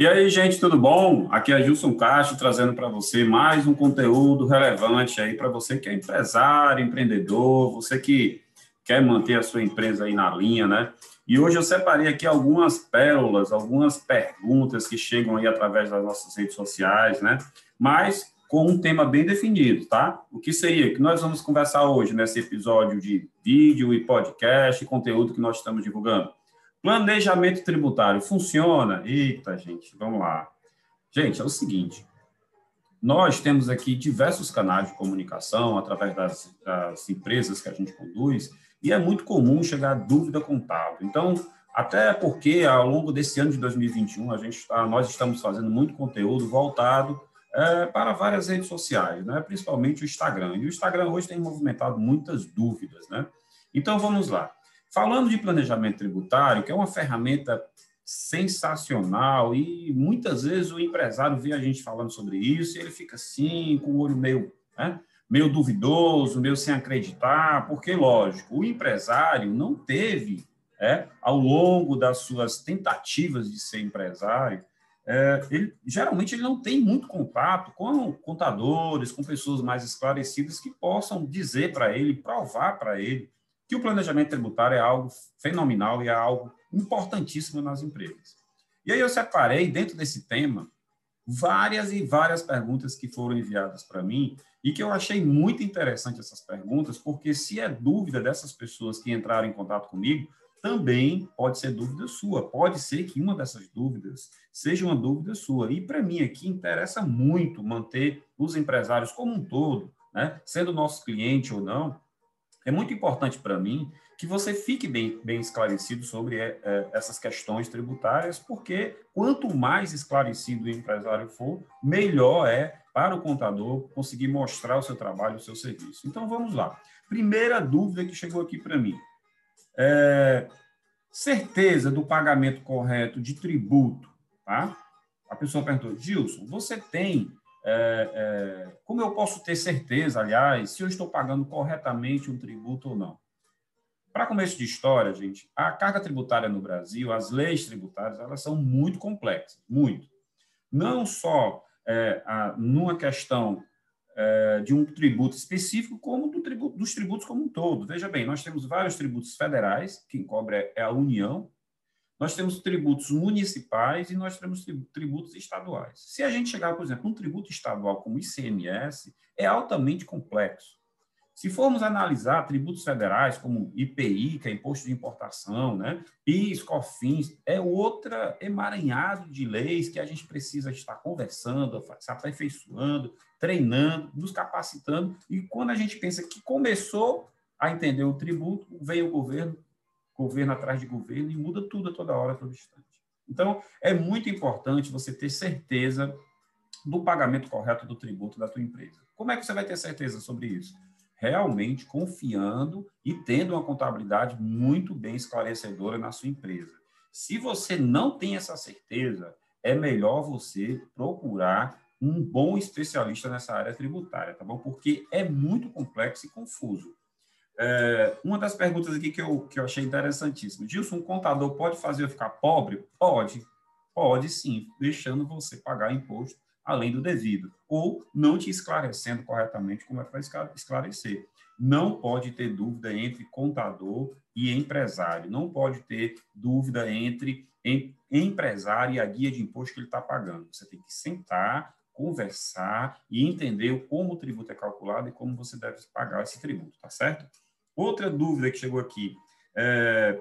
E aí, gente, tudo bom? Aqui é Gilson Castro trazendo para você mais um conteúdo relevante aí para você que é empresário, empreendedor, você que quer manter a sua empresa aí na linha, né? E hoje eu separei aqui algumas pérolas, algumas perguntas que chegam aí através das nossas redes sociais, né? Mas com um tema bem definido, tá? O que seria que nós vamos conversar hoje nesse episódio de vídeo e podcast, conteúdo que nós estamos divulgando? Planejamento tributário funciona? Eita, gente, vamos lá. Gente, é o seguinte: nós temos aqui diversos canais de comunicação através das, das empresas que a gente conduz, e é muito comum chegar dúvida contábil. Então, até porque ao longo desse ano de 2021, a gente está, nós estamos fazendo muito conteúdo voltado é, para várias redes sociais, né? principalmente o Instagram. E o Instagram hoje tem movimentado muitas dúvidas. Né? Então, vamos lá. Falando de planejamento tributário, que é uma ferramenta sensacional e muitas vezes o empresário vê a gente falando sobre isso e ele fica assim, com o olho meio, né, meio duvidoso, meio sem acreditar, porque, lógico, o empresário não teve, é, ao longo das suas tentativas de ser empresário, é, ele, geralmente ele não tem muito contato com contadores, com pessoas mais esclarecidas que possam dizer para ele, provar para ele que o planejamento tributário é algo fenomenal e é algo importantíssimo nas empresas. E aí eu separei, dentro desse tema, várias e várias perguntas que foram enviadas para mim e que eu achei muito interessante essas perguntas, porque se é dúvida dessas pessoas que entraram em contato comigo, também pode ser dúvida sua. Pode ser que uma dessas dúvidas seja uma dúvida sua. E para mim aqui interessa muito manter os empresários como um todo, né, sendo nosso cliente ou não, é muito importante para mim que você fique bem, bem esclarecido sobre é, é, essas questões tributárias, porque quanto mais esclarecido o empresário for, melhor é para o contador conseguir mostrar o seu trabalho, o seu serviço. Então, vamos lá. Primeira dúvida que chegou aqui para mim. É, certeza do pagamento correto de tributo, tá? A pessoa perguntou, Gilson, você tem é, é, como eu posso ter certeza, aliás, se eu estou pagando corretamente um tributo ou não? Para começo de história, gente, a carga tributária no Brasil, as leis tributárias, elas são muito complexas, muito. Não só é, a, numa questão é, de um tributo específico, como do tributo, dos tributos como um todo. Veja bem, nós temos vários tributos federais, quem cobre é a União, nós temos tributos municipais e nós temos tributos estaduais. Se a gente chegar, por exemplo, um tributo estadual como ICMS, é altamente complexo. Se formos analisar tributos federais como IPI, que é imposto de importação, né, PIS, COFINS, é outra emaranhado de leis que a gente precisa estar conversando, se aperfeiçoando, treinando, nos capacitando. E quando a gente pensa que começou a entender o tributo, veio o governo governo atrás de governo e muda tudo a toda hora, a todo instante. Então, é muito importante você ter certeza do pagamento correto do tributo da tua empresa. Como é que você vai ter certeza sobre isso? Realmente confiando e tendo uma contabilidade muito bem esclarecedora na sua empresa. Se você não tem essa certeza, é melhor você procurar um bom especialista nessa área tributária, tá bom? Porque é muito complexo e confuso. É, uma das perguntas aqui que eu, que eu achei interessantíssima. Gilson, um contador pode fazer eu ficar pobre? Pode, pode sim, deixando você pagar imposto além do devido, ou não te esclarecendo corretamente como é vai esclarecer. Não pode ter dúvida entre contador e empresário, não pode ter dúvida entre empresário e a guia de imposto que ele está pagando. Você tem que sentar, conversar e entender como o tributo é calculado e como você deve pagar esse tributo, tá certo? Outra dúvida que chegou aqui. É,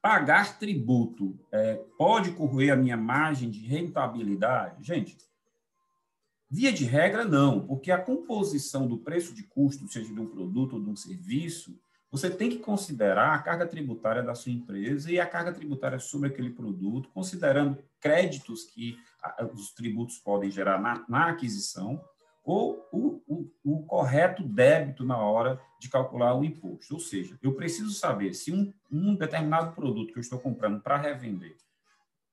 pagar tributo é, pode corroer a minha margem de rentabilidade? Gente, via de regra, não, porque a composição do preço de custo, seja de um produto ou de um serviço, você tem que considerar a carga tributária da sua empresa e a carga tributária sobre aquele produto, considerando créditos que os tributos podem gerar na, na aquisição, ou o, o, o, correto débito na hora de calcular o imposto. Ou seja, eu preciso saber se um, um determinado produto que eu estou comprando para revender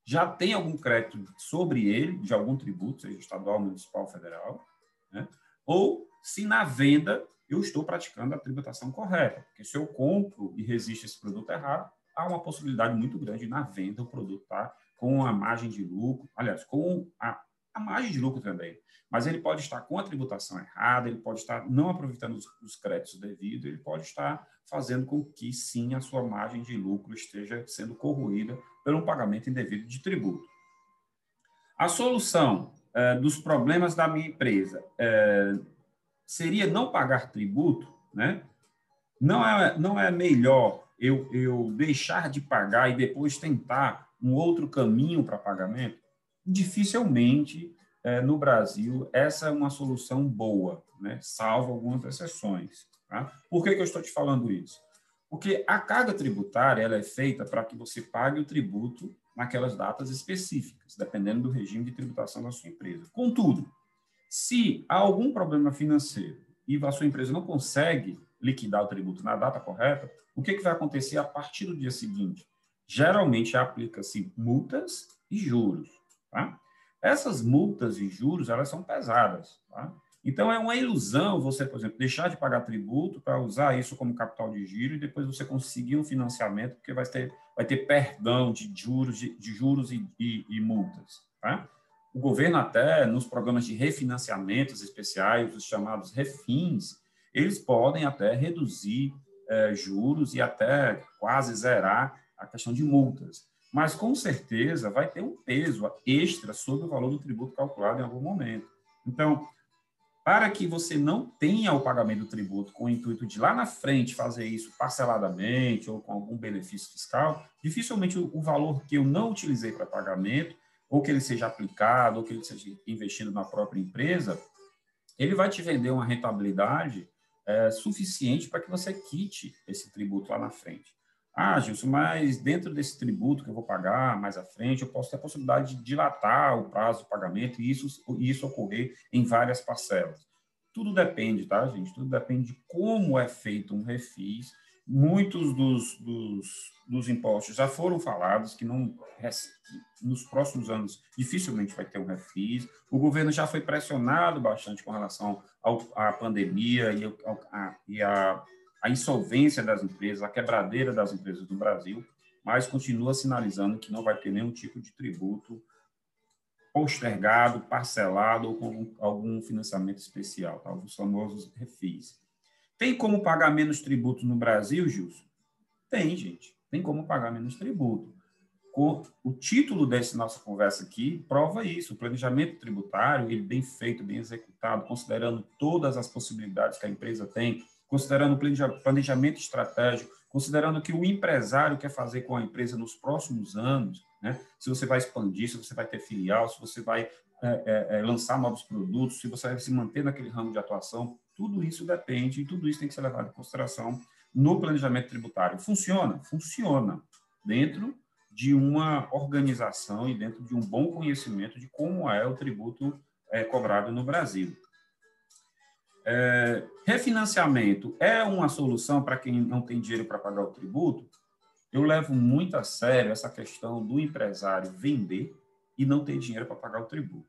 já tem algum crédito sobre ele, de algum tributo, seja estadual, municipal, federal, né? ou se na venda eu estou praticando a tributação correta. Porque se eu compro e resisto esse produto errado, há uma possibilidade muito grande na venda o produto tá com a margem de lucro, aliás, com a, a margem de lucro também, mas ele pode estar com a tributação errada, ele pode estar não aproveitando os, os créditos devidos, ele pode estar fazendo com que sim a sua margem de lucro esteja sendo corroída pelo pagamento indevido de tributo. A solução é, dos problemas da minha empresa é, seria não pagar tributo, né? Não é, não é melhor eu, eu deixar de pagar e depois tentar um outro caminho para pagamento? Dificilmente é, no Brasil essa é uma solução boa, né? salvo algumas exceções. Tá? Por que, que eu estou te falando isso? Porque a carga tributária ela é feita para que você pague o tributo naquelas datas específicas, dependendo do regime de tributação da sua empresa. Contudo, se há algum problema financeiro e a sua empresa não consegue liquidar o tributo na data correta, o que, que vai acontecer a partir do dia seguinte? Geralmente aplica-se multas e juros. Tá? Essas multas e juros elas são pesadas. Tá? Então, é uma ilusão você, por exemplo, deixar de pagar tributo para usar isso como capital de giro e depois você conseguir um financiamento, porque vai ter, vai ter perdão de juros, de, de juros e, e, e multas. Tá? O governo até, nos programas de refinanciamentos especiais, os chamados refins, eles podem até reduzir é, juros e até quase zerar a questão de multas. Mas, com certeza, vai ter um peso extra sobre o valor do tributo calculado em algum momento. Então, para que você não tenha o pagamento do tributo com o intuito de lá na frente fazer isso parceladamente ou com algum benefício fiscal, dificilmente o valor que eu não utilizei para pagamento, ou que ele seja aplicado, ou que ele seja investido na própria empresa, ele vai te vender uma rentabilidade é, suficiente para que você quite esse tributo lá na frente. Ah, Gilson, mas dentro desse tributo que eu vou pagar mais à frente, eu posso ter a possibilidade de dilatar o prazo do pagamento e isso, isso ocorrer em várias parcelas. Tudo depende, tá, gente? Tudo depende de como é feito um refis. Muitos dos, dos, dos impostos já foram falados que não nos próximos anos dificilmente vai ter um refis. O governo já foi pressionado bastante com relação ao, à pandemia e, ao, a, e a a insolvência das empresas, a quebradeira das empresas do Brasil, mas continua sinalizando que não vai ter nenhum tipo de tributo postergado, parcelado ou com algum financiamento especial, tá? os famosos refis. Tem como pagar menos tributo no Brasil, Gilson? Tem, gente. Tem como pagar menos tributo. O título dessa nossa conversa aqui prova isso. O planejamento tributário, ele bem feito, bem executado, considerando todas as possibilidades que a empresa tem considerando o planejamento estratégico, considerando o que o empresário quer fazer com a empresa nos próximos anos, né? se você vai expandir, se você vai ter filial, se você vai é, é, é, lançar novos produtos, se você vai se manter naquele ramo de atuação, tudo isso depende e tudo isso tem que ser levado em consideração no planejamento tributário. Funciona? Funciona dentro de uma organização e dentro de um bom conhecimento de como é o tributo é, cobrado no Brasil. É, refinanciamento é uma solução para quem não tem dinheiro para pagar o tributo? Eu levo muito a sério essa questão do empresário vender e não ter dinheiro para pagar o tributo.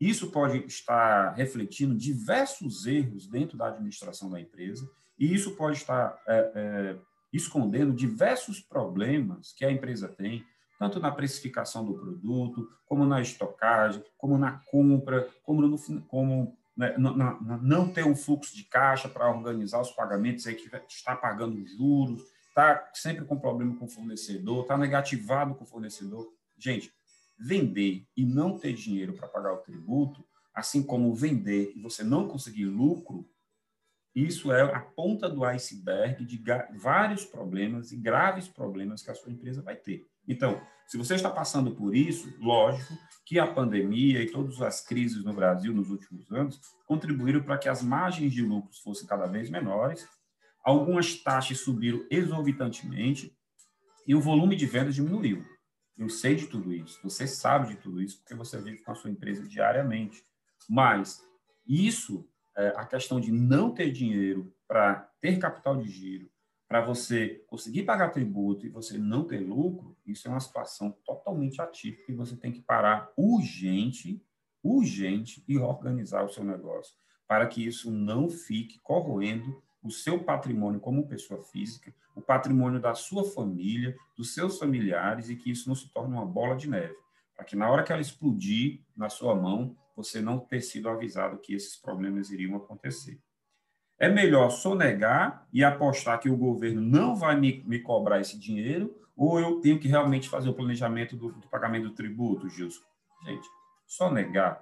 Isso pode estar refletindo diversos erros dentro da administração da empresa, e isso pode estar é, é, escondendo diversos problemas que a empresa tem, tanto na precificação do produto, como na estocagem, como na compra, como, no, como né, não, não ter um fluxo de caixa para organizar os pagamentos, aí que está pagando juros, está sempre com problema com o fornecedor, está negativado com o fornecedor. Gente, vender e não ter dinheiro para pagar o tributo, assim como vender e você não conseguir lucro, isso é a ponta do iceberg de vários problemas e graves problemas que a sua empresa vai ter. Então, se você está passando por isso, lógico que a pandemia e todas as crises no Brasil nos últimos anos contribuíram para que as margens de lucros fossem cada vez menores, algumas taxas subiram exorbitantemente e o volume de vendas diminuiu. Eu sei de tudo isso, você sabe de tudo isso, porque você vive com a sua empresa diariamente. Mas isso, é, a questão de não ter dinheiro para ter capital de giro, para você conseguir pagar tributo e você não ter lucro, isso é uma situação totalmente atípica e você tem que parar urgente, urgente e organizar o seu negócio para que isso não fique corroendo o seu patrimônio como pessoa física, o patrimônio da sua família, dos seus familiares e que isso não se torne uma bola de neve, para que na hora que ela explodir na sua mão, você não ter sido avisado que esses problemas iriam acontecer. É melhor sonegar e apostar que o governo não vai me, me cobrar esse dinheiro, ou eu tenho que realmente fazer o planejamento do, do pagamento do tributo, Gilson? Gente, sonegar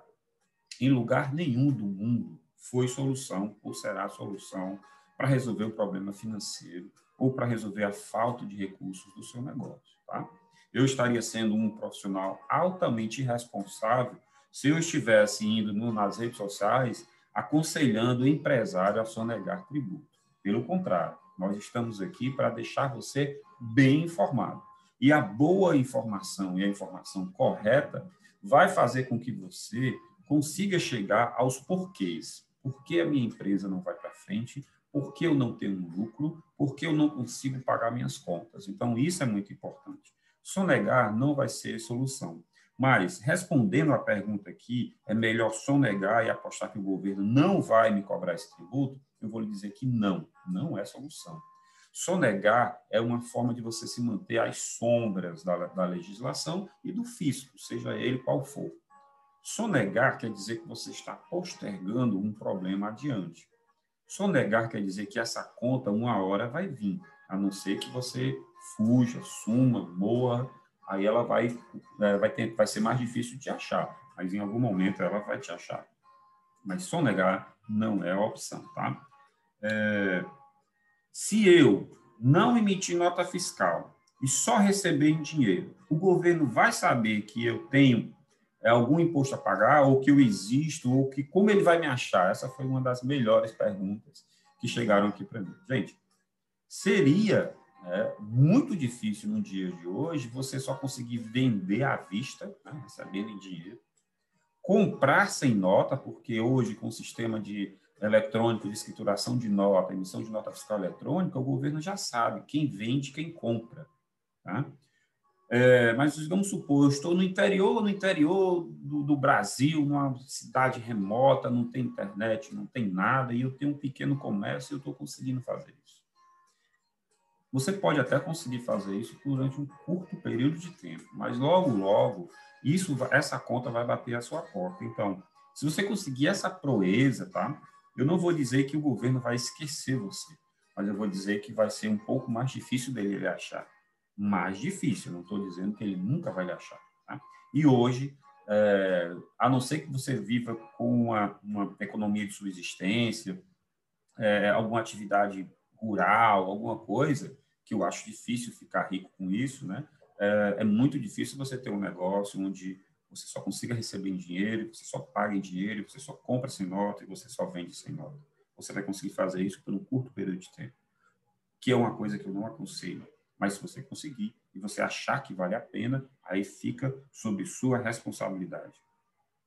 em lugar nenhum do mundo foi solução ou será solução para resolver o problema financeiro ou para resolver a falta de recursos do seu negócio, tá? Eu estaria sendo um profissional altamente irresponsável se eu estivesse indo nas redes sociais aconselhando o empresário a sonegar tributo. Pelo contrário, nós estamos aqui para deixar você bem informado. E a boa informação e a informação correta vai fazer com que você consiga chegar aos porquês. Por que a minha empresa não vai para frente? Por que eu não tenho lucro? Por que eu não consigo pagar minhas contas? Então, isso é muito importante. Sonegar não vai ser solução. Mas, respondendo à pergunta aqui, é melhor sonegar e apostar que o governo não vai me cobrar esse tributo? Eu vou lhe dizer que não, não é solução. Sonegar é uma forma de você se manter às sombras da, da legislação e do fisco, seja ele qual for. Sonegar quer dizer que você está postergando um problema adiante. Sonegar quer dizer que essa conta, uma hora, vai vir, a não ser que você fuja, suma, morra aí ela vai, é, vai, ter, vai ser mais difícil de achar, mas em algum momento ela vai te achar. Mas sonegar não é a opção, tá? É, se eu não emitir nota fiscal e só receber em dinheiro, o governo vai saber que eu tenho é, algum imposto a pagar, ou que eu existo, ou que como ele vai me achar? Essa foi uma das melhores perguntas que chegaram aqui para mim. Gente, seria é muito difícil no dia de hoje você só conseguir vender à vista, né, recebendo em dinheiro, comprar sem nota, porque hoje, com o sistema de eletrônico de escrituração de nota, emissão de nota fiscal eletrônica, o governo já sabe quem vende quem compra. Tá? É, mas vamos supor, eu estou no interior, no interior do, do, Brasil, numa cidade remota, não tem internet, não tem nada, e eu tenho um pequeno comércio e eu estou conseguindo fazer isso. Você pode até conseguir fazer isso durante um curto período de tempo, mas logo, logo, isso, essa conta vai bater a sua porta. Então, se você conseguir essa proeza, tá? Eu não vou dizer que o governo vai esquecer você, mas eu vou dizer que vai ser um pouco mais difícil dele lhe achar. Mais difícil, não estou dizendo que ele nunca vai lhe achar. Tá? E hoje, é, a não ser que você viva com uma, uma economia de subsistência, é, alguma atividade rural, alguma coisa, que eu acho difícil ficar rico com isso, né? É, é, muito difícil você ter um negócio onde você só consiga receber em dinheiro, você só paga em dinheiro, você só compra sem nota e você só vende sem nota. Você vai conseguir fazer isso por um curto período de tempo, que é uma coisa que eu não aconselho. Mas se você conseguir e você achar que vale a pena, aí fica sob sua responsabilidade.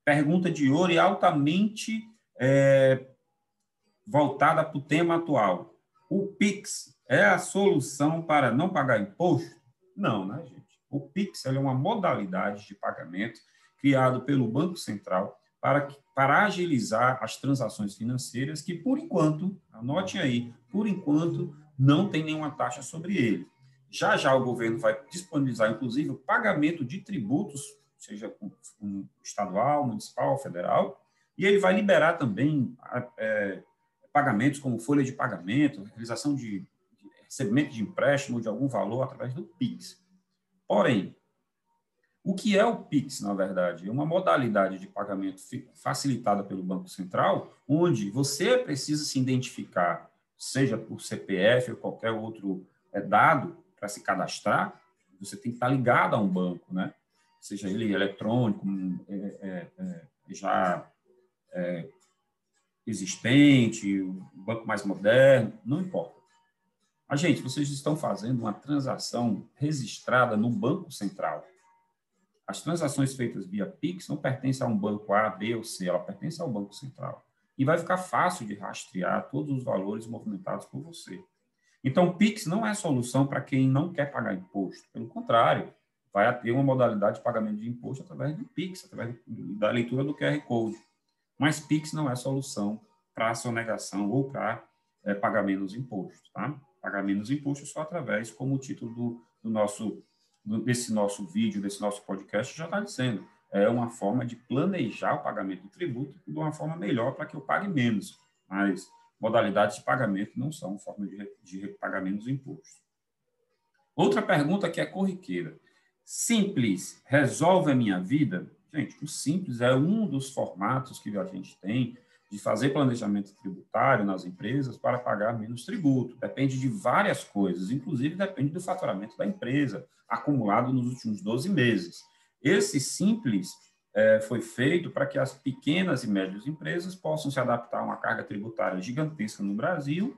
Pergunta de ouro e altamente é, voltada para o tema atual. O Pix é a solução para não pagar imposto? Não, né, gente? O Pix é uma modalidade de pagamento criado pelo Banco Central para, para agilizar as transações financeiras que, por enquanto, anote aí, por enquanto, não tem nenhuma taxa sobre ele. Já já o governo vai disponibilizar, inclusive, o pagamento de tributos, seja um estadual, municipal, federal, e ele vai liberar também é, pagamentos como folha de pagamento, realização de recebimento de empréstimo de algum valor através do PIX. Porém, o que é o PIX, na verdade? É uma modalidade de pagamento facilitada pelo Banco Central, onde você precisa se identificar, seja por CPF ou qualquer outro é, dado, para se cadastrar, você tem que estar ligado a um banco, né? Seja ele eletrônico, é, é, é já é, existente, o banco mais moderno, não importa. Mas, gente, vocês estão fazendo uma transação registrada no Banco Central. As transações feitas via Pix não pertencem a um banco A, B ou C, ela pertence ao Banco Central. E vai ficar fácil de rastrear todos os valores movimentados por você. Então, Pix não é solução para quem não quer pagar imposto. Pelo contrário, vai ter uma modalidade de pagamento de imposto através do Pix, através da leitura do QR Code. Mas Pix não é solução para a sonegação ou para é, pagar menos imposto, tá? Pagar menos imposto só através, como o título do, do nosso, do, desse nosso vídeo, desse nosso podcast já está dizendo, é uma forma de planejar o pagamento do tributo de uma forma melhor para que eu pague menos. Mas modalidades de pagamento não são forma de, de pagar menos imposto. Outra pergunta que é corriqueira. Simples resolve a minha vida? Gente, o simples é um dos formatos que a gente tem de fazer planejamento tributário nas empresas para pagar menos tributo. Depende de várias coisas, inclusive depende do faturamento da empresa, acumulado nos últimos 12 meses. Esse simples é, foi feito para que as pequenas e médias empresas possam se adaptar a uma carga tributária gigantesca no Brasil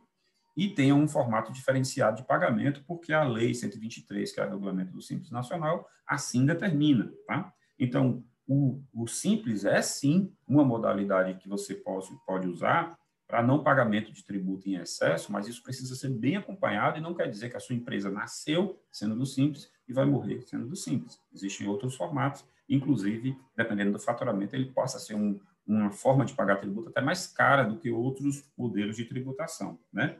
e tenham um formato diferenciado de pagamento, porque a Lei 123, que é o regulamento do Simples Nacional, assim determina. Tá? Então, o, o Simples é sim uma modalidade que você pode, pode usar para não pagamento de tributo em excesso, mas isso precisa ser bem acompanhado e não quer dizer que a sua empresa nasceu sendo do Simples e vai morrer sendo do Simples. Existem outros formatos, inclusive, dependendo do faturamento, ele possa ser um, uma forma de pagar tributo até mais cara do que outros modelos de tributação, né?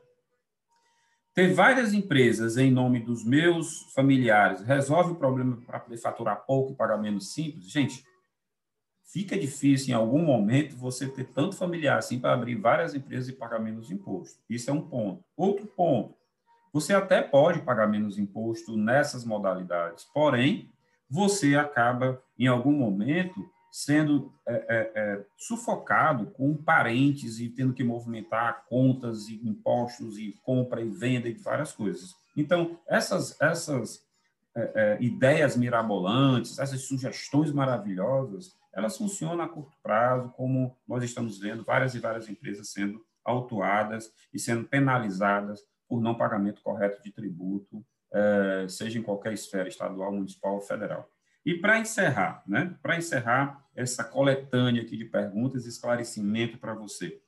Ter várias empresas em nome dos meus familiares resolve o problema para poder faturar pouco e pagar menos simples? Gente, fica difícil em algum momento você ter tanto familiar assim para abrir várias empresas e pagar menos imposto. Isso é um ponto. Outro ponto, você até pode pagar menos imposto nessas modalidades, porém, você acaba, em algum momento, sendo é, é, é, sufocado com parentes e tendo que movimentar contas e impostos e compra e venda e várias coisas. Então, essas, essas é, é, ideias mirabolantes, essas sugestões maravilhosas, elas funcionam a curto prazo, como nós estamos vendo várias e várias empresas sendo autuadas e sendo penalizadas por não pagamento correto de tributo, é, seja em qualquer esfera, estadual, municipal ou federal. E para encerrar, né? Para encerrar essa coletânea aqui de perguntas e esclarecimento para você.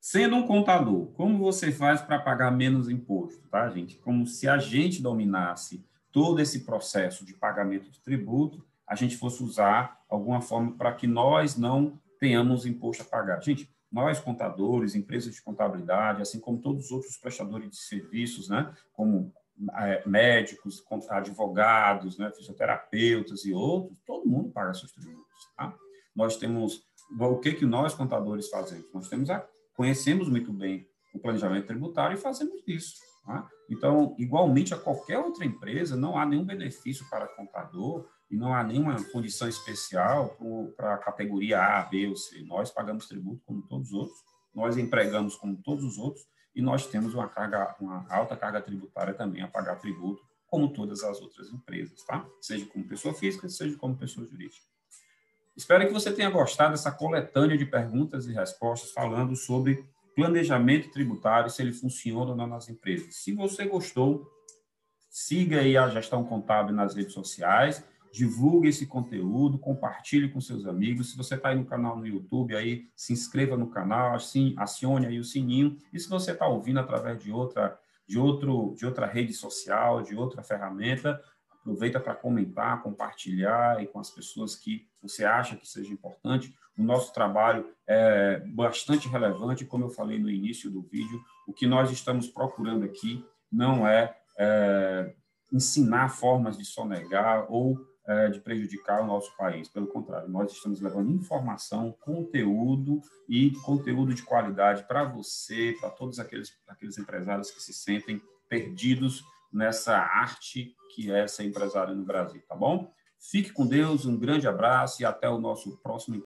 Sendo um contador, como você faz para pagar menos imposto, tá, gente? Como se a gente dominasse todo esse processo de pagamento de tributo, a gente fosse usar alguma forma para que nós não tenhamos imposto a pagar. Gente, nós contadores, empresas de contabilidade, assim como todos os outros prestadores de serviços, né, como é, médicos, advogados, né, fisioterapeutas e outros, todo mundo paga seus tributos. Tá? Nós temos, o que, que nós contadores fazemos? Nós temos a, conhecemos muito bem o planejamento tributário e fazemos isso. Tá? Então, igualmente a qualquer outra empresa, não há nenhum benefício para contador e não há nenhuma condição especial para a categoria A, B ou C. Nós pagamos tributo como todos os outros, nós empregamos como todos os outros, e nós temos uma, carga, uma alta carga tributária também a pagar tributo, como todas as outras empresas, tá? Seja como pessoa física, seja como pessoa jurídica. Espero que você tenha gostado dessa coletânea de perguntas e respostas falando sobre planejamento tributário, se ele funciona ou não nas empresas. Se você gostou, siga aí a Gestão Contábil nas redes sociais divulgue esse conteúdo, compartilhe com seus amigos. Se você está aí no canal no YouTube, aí se inscreva no canal, assim, acione aí o sininho. E se você está ouvindo através de outra, de outro, de outra rede social, de outra ferramenta, aproveita para comentar, compartilhar aí com as pessoas que você acha que seja importante. O nosso trabalho é bastante relevante, como eu falei no início do vídeo. O que nós estamos procurando aqui não é, é ensinar formas de sonegar ou de prejudicar o nosso país. Pelo contrário, nós estamos levando informação, conteúdo e conteúdo de qualidade para você, para todos aqueles, aqueles empresários que se sentem perdidos nessa arte que é ser empresário no Brasil, tá bom? Fique com Deus, um grande abraço e até o nosso próximo